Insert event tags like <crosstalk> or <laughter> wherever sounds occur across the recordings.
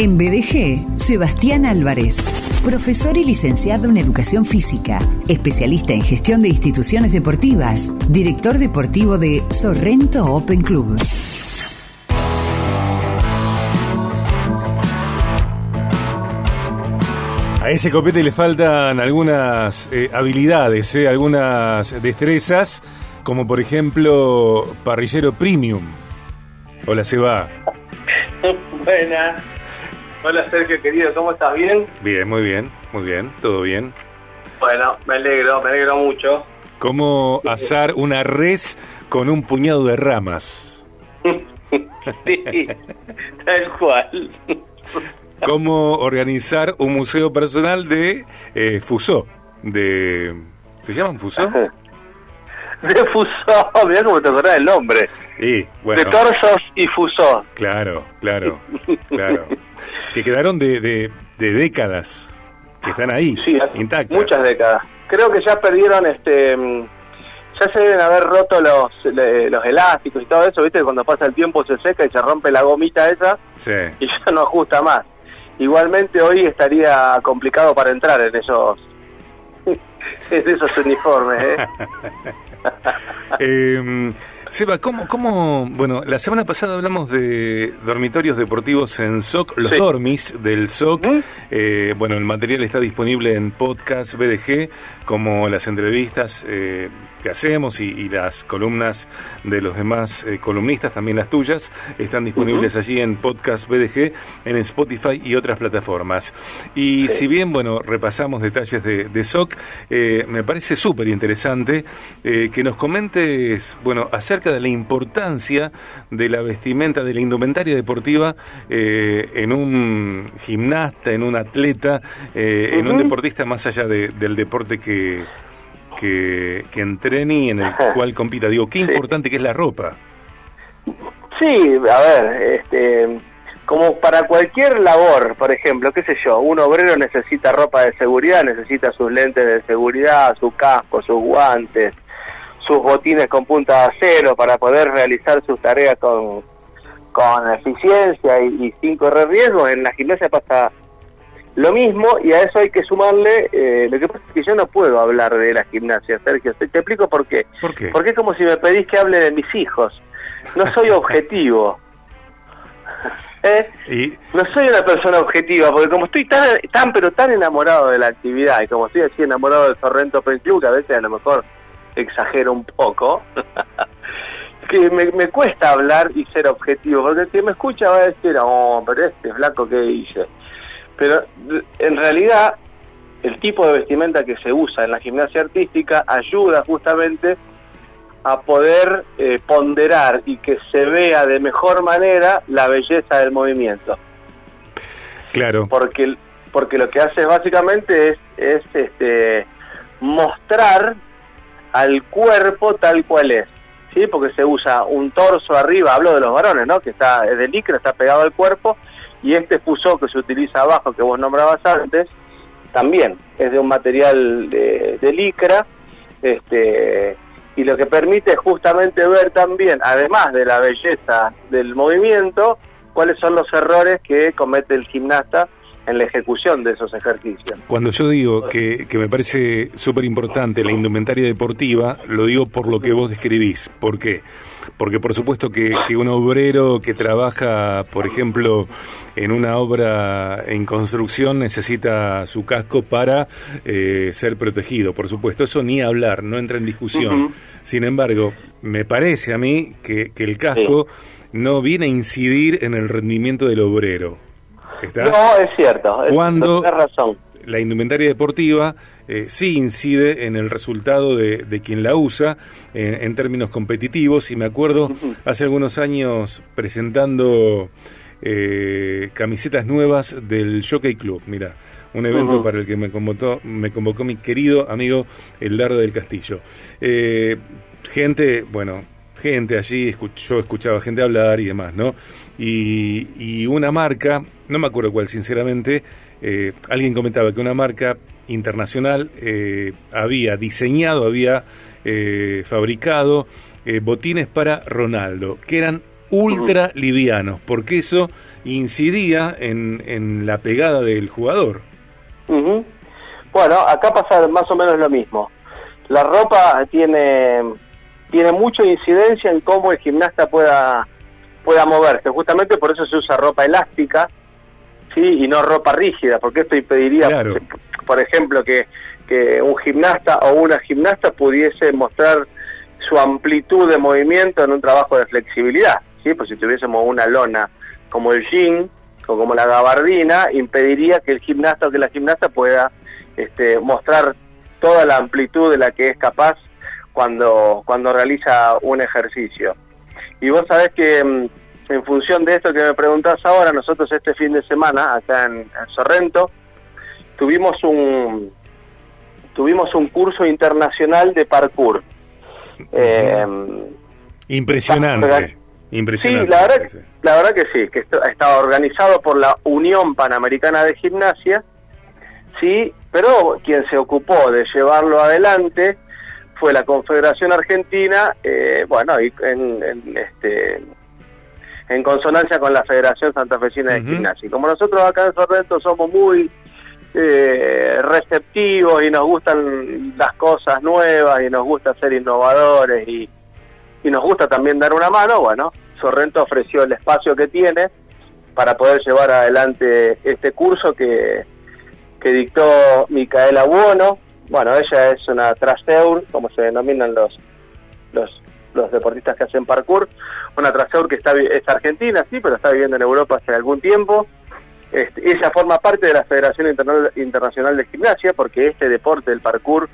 En BDG, Sebastián Álvarez, profesor y licenciado en Educación Física, especialista en gestión de instituciones deportivas, director deportivo de Sorrento Open Club. A ese copete le faltan algunas eh, habilidades, eh, algunas destrezas, como por ejemplo parrillero premium. Hola, Seba. Buenas. Hola Sergio querido, ¿cómo estás? ¿Bien? Bien, muy bien, muy bien, todo bien. Bueno, me alegro, me alegro mucho. ¿Cómo asar una res con un puñado de ramas? <laughs> sí, tal cual. ¿Cómo organizar un museo personal de eh, Fusó? De, ¿Se llaman Fusó? <laughs> De Fusó, mirá cómo te acordás del nombre. Sí, bueno. De Torsos y Fusó. Claro, claro, <laughs> claro. que quedaron de, de, de décadas, que están ahí, Sí, intactas. muchas décadas. Creo que ya perdieron este... mm, Ya se deben haber roto los, los elásticos y todo eso, ¿viste? Cuando pasa el tiempo se seca y se rompe la gomita esa Sí. y ya no ajusta más. Igualmente hoy estaría complicado para entrar en esos <laughs> en esos uniformes, ¿eh? <laughs> Eh, Seba, ¿cómo, ¿cómo...? Bueno, la semana pasada hablamos de dormitorios deportivos en SOC, los Sí. dormis del SOC. Eh, bueno, el material está disponible en podcast BDG, como las entrevistas eh, que hacemos y, y las columnas de los demás eh, columnistas, también las tuyas, están disponibles allí en podcast BDG, en Spotify y otras plataformas. Y si bien, bueno, repasamos detalles de, de SOC, me parece súper interesante que nos comentes, bueno, acerca de la importancia de la vestimenta, de la indumentaria deportiva eh, en un gimnasta, en un atleta, eh, en un deportista más allá de- del deporte que, que, que entrene y en el cual compita. Digo, qué Sí. importante que es la ropa. Sí, a ver, este, como para cualquier labor, por ejemplo, qué sé yo, un obrero necesita ropa de seguridad, necesita sus lentes de seguridad, su casco, sus guantes, sus botines con punta de acero para poder realizar sus tareas con, con eficiencia y, y sin correr riesgos. En la gimnasia pasa lo mismo y a eso hay que sumarle, eh, lo que pasa es que yo no puedo hablar de la gimnasia, Sergio, te, te explico por qué. ¿Por qué? Porque es como si me pedís que hable de mis hijos. No soy <laughs> objetivo. <laughs> ¿Eh? Y, No soy una persona objetiva, porque como estoy tan, tan pero tan enamorado de la actividad y como estoy así enamorado del Sorrento Open Club, que a veces a lo mejor exagero un poco, <laughs> que me, me cuesta hablar y ser objetivo, porque el que me escucha va a decir, oh, pero este flaco que hice. Pero en realidad el tipo de vestimenta que se usa en la gimnasia artística ayuda justamente a poder eh, ponderar y que se vea de mejor manera la belleza del movimiento. claro, Porque, porque lo que hace básicamente es, es este, mostrar al cuerpo tal cual es. ¿sí? Porque se usa un torso arriba, hablo de los varones, ¿no? que está es de licra, está pegado al cuerpo, y este fusó que se utiliza abajo, que vos nombrabas antes, también es de un material de, de licra, este, y lo que permite es justamente ver también, además de la belleza del movimiento, cuáles son los errores que comete el gimnasta en la ejecución de esos ejercicios. Cuando yo digo que, que me parece súper importante la indumentaria deportiva, lo digo por lo que vos describís. ¿Por qué? Porque por supuesto que, que un obrero que trabaja, por ejemplo, en una obra en construcción necesita su casco para eh, ser protegido. Por supuesto, eso ni hablar, no entra en discusión. Sin embargo, me parece a mí que, que el casco no viene a incidir en el rendimiento del obrero. ¿Está? No, es cierto, es- Cuando- razón. la indumentaria deportiva eh, sí incide en el resultado de, de quien la usa eh, en términos competitivos y me acuerdo hace algunos años presentando eh, camisetas nuevas del Jockey Club, mira, un evento para el que me convocó, me convocó mi querido amigo El Dardo del Castillo. Eh, gente, bueno, gente allí, yo escuchaba gente hablar y demás, ¿no? Y, y una marca, no me acuerdo cuál sinceramente, eh, alguien comentaba que una marca internacional eh, había diseñado, había eh, fabricado eh, botines para Ronaldo, que eran ultra livianos, porque eso incidía en, en la pegada del jugador. Bueno, acá pasa más o menos lo mismo. La ropa tiene, tiene mucha incidencia en cómo el gimnasta pueda, pueda moverse. Justamente por eso se usa ropa elástica sí y no ropa rígida, porque esto impediría, por ejemplo, que, que un gimnasta o una gimnasta pudiese mostrar su amplitud de movimiento en un trabajo de flexibilidad. ¿sí? Pues si tuviésemos una lona como el jean o como la gabardina, impediría que el gimnasta o que la gimnasta pueda este, mostrar toda la amplitud de la que es capaz cuando, cuando realiza un ejercicio. Y vos sabés que mm, en función de esto que me preguntás ahora, nosotros este fin de semana, acá en, Sorrento, tuvimos un, tuvimos un curso internacional de parkour. Eh, Impresionante. Impresionante. Sí, la verdad, la verdad que sí, que estaba organizado por la Unión Panamericana de Gimnasia, sí, pero quien se ocupó de llevarlo adelante fue la Confederación Argentina, eh, bueno, y en, este, en consonancia con la Federación Santafesina de Gimnasia. Y como nosotros acá en Sorrento somos muy eh, receptivos y nos gustan las cosas nuevas y nos gusta ser innovadores y, y nos gusta también dar una mano, bueno, Sorrento ofreció el espacio que tiene para poder llevar adelante este curso que que dictó Micaela Buono. Bueno, ella es una traseur, como se denominan los, los, deportistas que hacen parkour. Una traseur que está, es argentina, sí, pero está viviendo en Europa hace algún tiempo. Este, ella forma parte de la Federación Internacional de Gimnasia porque este deporte, el parkour,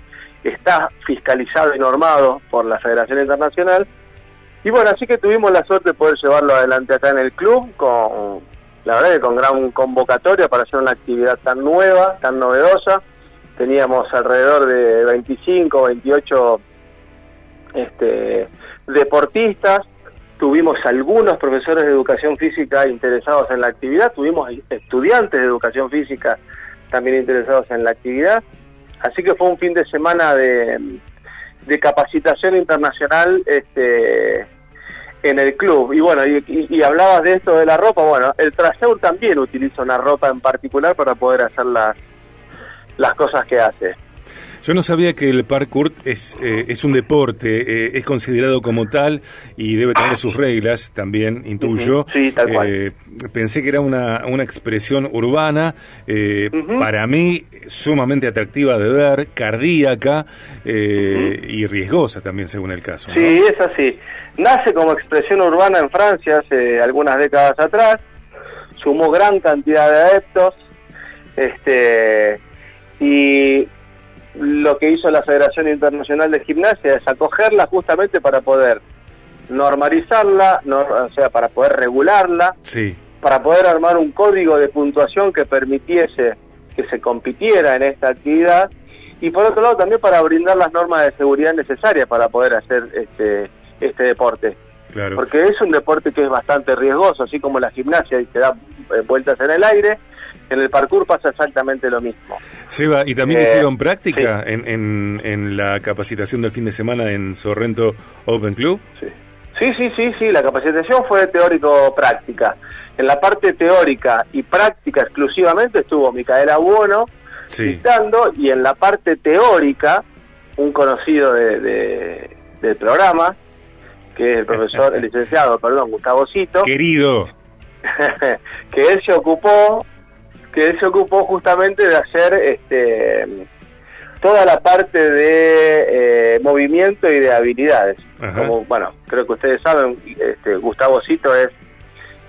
está fiscalizado y normado por la Federación Internacional. Y bueno, así que tuvimos la suerte de poder llevarlo adelante acá en el club con la verdad que con gran convocatoria para hacer una actividad tan nueva, tan novedosa. Teníamos alrededor de 25, 28 este, deportistas, tuvimos algunos profesores de educación física interesados en la actividad, tuvimos estudiantes de educación física también interesados en la actividad, así que fue un fin de semana de, capacitación internacional este, en el club. Y bueno, y, hablabas de esto de la ropa, bueno, el Traseur también utiliza una ropa en particular para poder hacer las, las cosas que hace. Yo no sabía que el parkour es, eh, es un deporte, eh, es considerado como tal y debe tener sus reglas también, intuyo. Sí, tal cual. Eh, pensé que era una, una expresión urbana, para mí sumamente atractiva de ver, cardíaca y riesgosa también según el caso. Sí, es así. Nace como expresión urbana en Francia hace algunas décadas atrás, sumó gran cantidad de adeptos, este y lo que hizo la Federación Internacional de Gimnasia es acogerla justamente para poder normalizarla, o sea, para poder regularla, sí. para poder armar un código de puntuación que permitiese que se compitiera en esta actividad y por otro lado también para brindar las normas de seguridad necesarias para poder hacer este, este deporte. Claro. Porque es un deporte que es bastante riesgoso, así como la gimnasia y se da eh, vueltas en el aire, en el parkour pasa exactamente lo mismo. Seba, ¿y también eh, hicieron práctica en, en, en, la capacitación del fin de semana en Sorrento Open Club? Sí. Sí, sí, sí, sí, la capacitación fue teórico-práctica. En la parte teórica y práctica exclusivamente estuvo Micaela Buono sí. y en la parte teórica, un conocido de, del programa, que es el profesor, <laughs> el licenciado, perdón, Gustavo Cito. Querido. <laughs> que él se ocupó que él se ocupó justamente de hacer este toda la parte de eh, movimiento y de habilidades. Como, bueno, creo que ustedes saben, este, Gustavo Cito es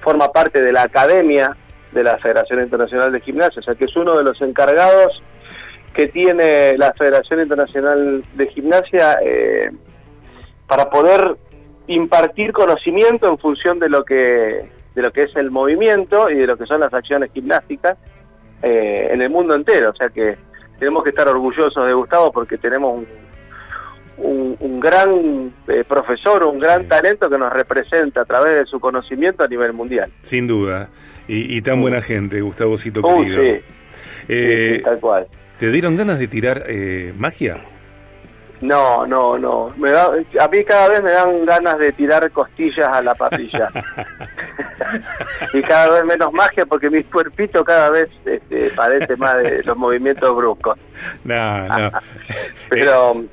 forma parte de la academia de la Federación Internacional de Gimnasia, o sea que es uno de los encargados que tiene la Federación Internacional de Gimnasia eh, para poder impartir conocimiento en función de lo que de lo que es el movimiento y de lo que son las acciones gimnásticas eh, en el mundo entero. O sea que tenemos que estar orgullosos de Gustavo porque tenemos un, un, gran eh, profesor, un gran talento que nos representa a través de su conocimiento a nivel mundial. Sin duda. Y, tan buena gente, Gustavo Cito querido. Eh, tal cual. ¿Te dieron ganas de tirar magia? No, no, no. Me da, a mí cada vez me dan ganas de tirar costillas a la parrilla. <laughs> y cada vez menos magia porque mi cuerpito cada vez este, padece más de los movimientos bruscos. <laughs> No, no. <laughs> Pero,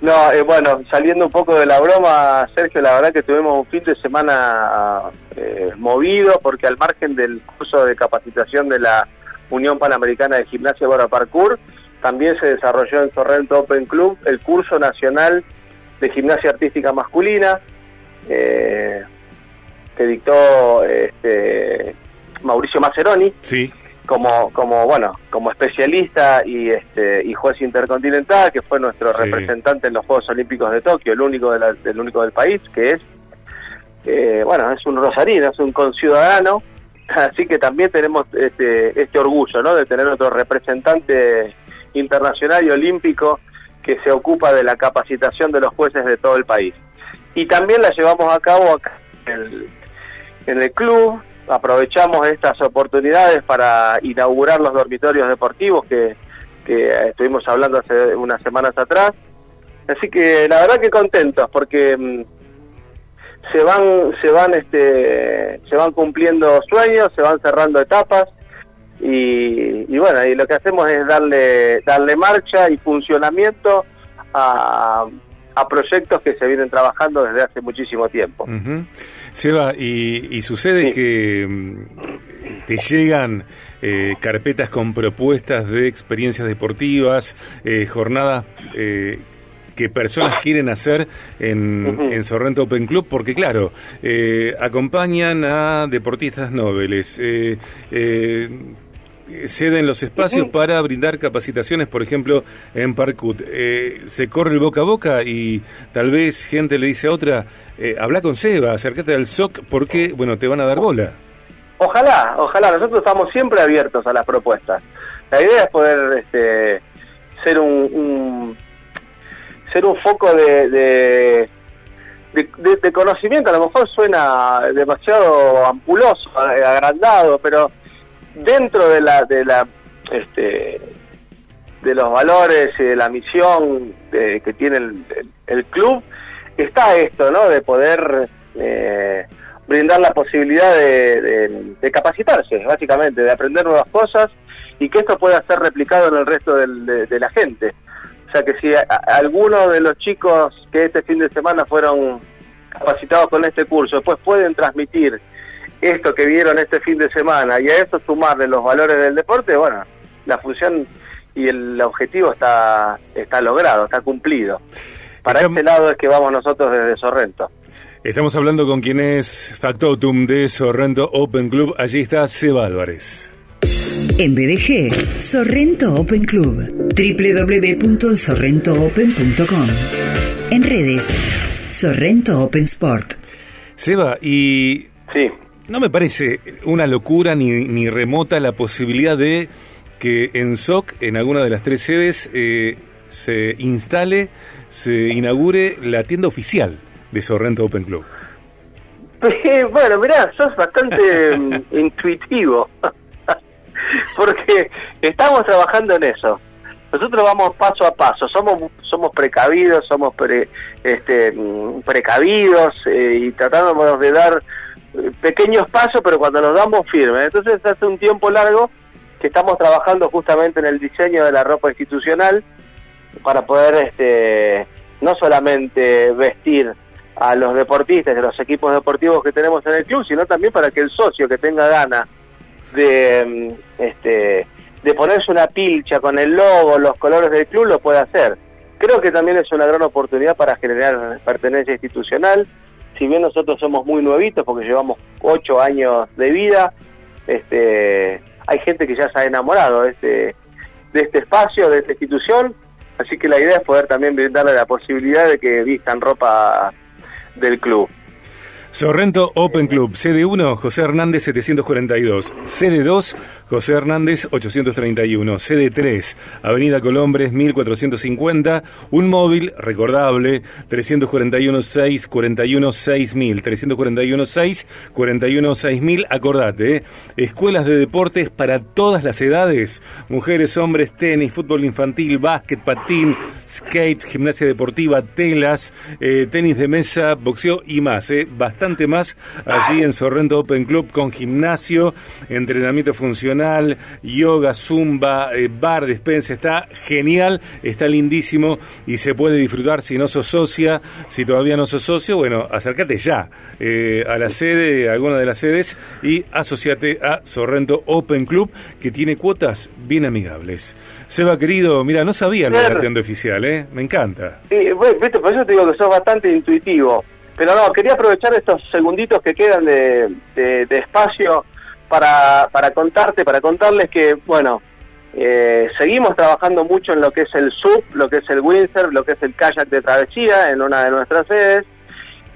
no, eh, bueno, saliendo un poco de la broma, Sergio, la verdad que tuvimos un fin de semana eh, movido porque al margen del curso de capacitación de la Unión Panamericana de Gimnasia Bora Parkour, también se desarrolló en Sorrento Open Club el curso nacional de gimnasia artística masculina eh, que dictó este, Mauricio Maceroni. Sí. Como, como bueno como especialista y este y juez intercontinental que fue nuestro representante en los Juegos Olímpicos de Tokio el único del único del país que es eh, bueno es un rosarino es un conciudadano <laughs> así que también tenemos este, este orgullo no de tener otro representante internacional y olímpico que se ocupa de la capacitación de los jueces de todo el país. Y también la llevamos a cabo acá en el, club, aprovechamos estas oportunidades para inaugurar los dormitorios deportivos que, que estuvimos hablando hace unas semanas atrás. Así que la verdad que contentos porque mm, se van se van este se van cumpliendo sueños, se van cerrando etapas y, bueno, y lo que hacemos es darle, darle marcha y funcionamiento a, proyectos que se vienen trabajando desde hace muchísimo tiempo. Seba, y, sucede que mm, te llegan eh, carpetas con propuestas de experiencias deportivas, eh, jornadas eh, que personas quieren hacer en, Sorrento Open Club, porque claro, acompañan a deportistas nobles, ceden los espacios para brindar capacitaciones, por ejemplo, en Parkut. Eh, se corre el boca a boca y tal vez gente le dice a otra, eh, habla con Seba, acércate al SOC porque, bueno, te van a dar bola. Ojalá, ojalá, nosotros estamos siempre abiertos a las propuestas. La idea es poder este, ser un, ser un foco de, de de, conocimiento, a lo mejor suena demasiado ampuloso, agrandado, pero dentro de la de la este de los valores y de la misión que tiene el, club está esto no de poder eh, brindar la posibilidad de, capacitarse básicamente de aprender nuevas cosas y que esto pueda ser replicado en el resto de, la gente. O sea que si algunos de los chicos que este fin de semana fueron capacitados con este curso después pueden transmitir esto que vieron este fin de semana y a eso sumarle los valores del deporte, bueno, la función y el objetivo está, está logrado, está cumplido. Para este lado es que vamos nosotros desde Sorrento. Estamos hablando con quien es Factotum de Sorrento Open Club. Allí está Seba Álvarez. En BDG, Sorrento Open Club. www.sorrentoopen.com. En redes, Sorrento Open Sport. Seba, y sí. No me parece una locura ni, ni remota la posibilidad de que en SOC, en alguna de las tres sedes, eh, se instale, se inaugure la tienda oficial de Sorrento Open Club. <laughs> bueno, mirá, sos bastante mm, <laughs> intuitivo, <laughs> porque estamos trabajando en eso. Nosotros vamos paso a paso, somos somos precavidos, somos este, mm, precavidos eh, y tratamos de dar pequeños pasos, pero cuando nos damos firmes. Entonces hace un tiempo largo que estamos trabajando justamente en el diseño de la ropa institucional para poder este, no solamente vestir a los deportistas de los equipos deportivos que tenemos en el club, sino también para que el socio que tenga ganas de, mm, este, de ponerse una pilcha con el logo, los colores del club, lo pueda hacer. Creo que también es una gran oportunidad para generar pertenencia institucional, si bien nosotros somos muy nuevitos porque llevamos ocho años de vida, este, hay gente que ya se ha enamorado este, de este espacio, de esta institución, así que la idea es poder también brindarle la posibilidad de que vistan ropa del club. Sorrento Open Club, sede 1, José Hernández 742, sede 2, José Hernández 831, sede 3, Avenida Colombres 1450, un móvil recordable 341 6 41 6000, 341 6 41 6000, acordate, ¿eh? escuelas de deportes para todas las edades, mujeres, hombres, tenis, fútbol infantil, básquet, patín, skate, gimnasia deportiva, telas, eh, tenis de mesa, boxeo y más, ¿eh? bastante más allí en Sorrento Open Club con gimnasio, entrenamiento funcional, yoga, zumba, eh, bar, despensa. Está genial, está lindísimo y se puede disfrutar si no sos socia, si todavía no sos socio, bueno, acércate ya eh, a la sede, a alguna de las sedes y asociate a Sorrento Open Club que tiene cuotas bien amigables. Seba, querido, mira, no sabía lo de oficial, ¿eh? Me encanta. Sí, bueno, por eso te digo que sos bastante intuitivo. Pero no, quería aprovechar estos segunditos que quedan de, espacio para, para contarte, para contarles que, bueno, eh, seguimos trabajando mucho en lo que es el SUP, lo que es el windsurf, lo que es el kayak de travesía en una de nuestras sedes.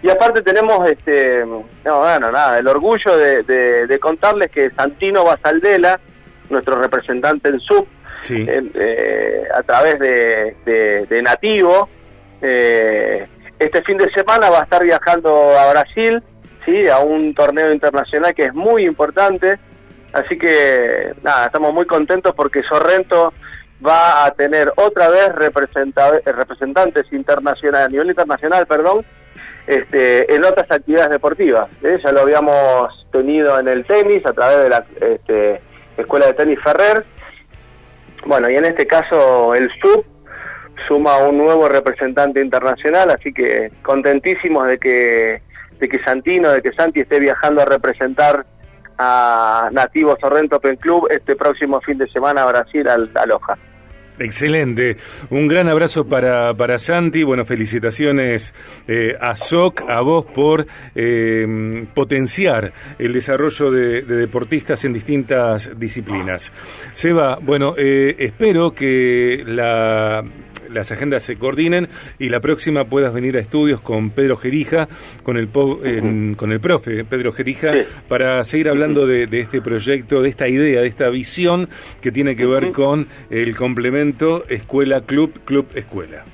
Y aparte tenemos, este, no, bueno, nada, el orgullo de, contarles que Santino Basaldela, nuestro representante en SUP, eh, a través de, de Nativo, eh, este fin de semana va a estar viajando a Brasil, sí, a un torneo internacional que es muy importante. Así que nada, estamos muy contentos porque Sorrento va a tener otra vez representantes internacionales, a nivel internacional, perdón, este, en otras actividades deportivas. ¿eh? Ya lo habíamos tenido en el tenis a través de la este, Escuela de Tenis Ferrer. Bueno, y en este caso el SUB suma un nuevo representante internacional, así que contentísimos de que, de que Santino, de que Santi esté viajando a representar a Nativo Sorrento Open Club este próximo fin de semana a Brasil, a Loja. Excelente. Un gran abrazo para, para Santi. Bueno, felicitaciones eh, a SOC, a vos por eh, potenciar el desarrollo de, deportistas en distintas disciplinas. Seba, bueno, eh, espero que la las agendas se coordinen y la próxima puedas venir a estudios con Pedro Gerija, con el, con el profe Pedro Gerija, para seguir hablando de, este proyecto, de esta idea, de esta visión que tiene que ver con el complemento escuela-club, club-escuela.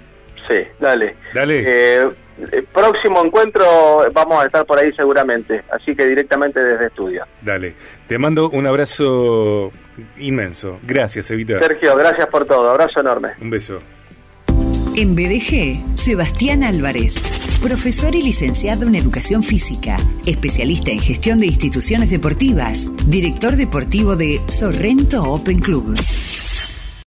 Sí, dale. Dale. Eh, el próximo encuentro vamos a estar por ahí seguramente, así que directamente desde estudio. Dale, te mando un abrazo inmenso. Gracias, Evita. Sergio, gracias por todo. Abrazo enorme. Un beso. En BDG, Sebastián Álvarez, profesor y licenciado en Educación Física, especialista en gestión de instituciones deportivas, director deportivo de Sorrento Open Club.